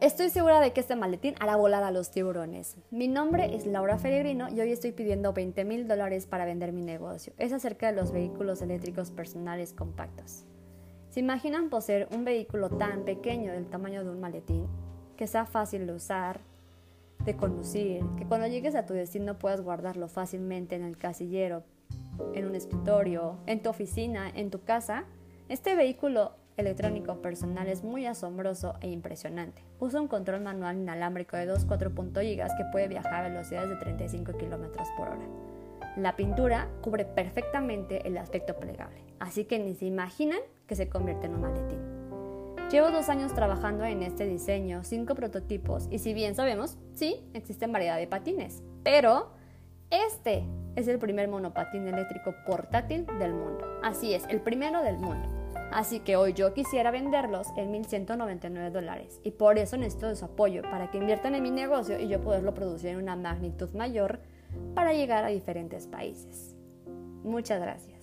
Estoy segura de que este maletín hará volar a los tiburones. Mi nombre es Laura Feregrino y hoy estoy pidiendo 20 mil dólares para vender mi negocio. Es acerca de los vehículos eléctricos personales compactos. ¿Se imaginan poseer un vehículo tan pequeño del tamaño de un maletín, que sea fácil de usar, de conducir, que cuando llegues a tu destino puedas guardarlo fácilmente en el casillero, en un escritorio, en tu oficina, en tu casa? Este vehículo electrónico personal es muy asombroso e impresionante. Usa un control manual inalámbrico de 2.4 GB que puede viajar a velocidades de 35 km por hora. La pintura cubre perfectamente el aspecto plegable, así que ni se imaginan que se convierte en un maletín. Llevo dos años trabajando en este diseño, cinco prototipos, y si bien sabemos, sí, existen variedad de patines, pero este es el primer monopatín eléctrico portátil del mundo. Así es, el primero del mundo. Así que hoy yo quisiera venderlos en 1.199 dólares y por eso necesito su apoyo para que inviertan en mi negocio y yo poderlo producir en una magnitud mayor para llegar a diferentes países. Muchas gracias.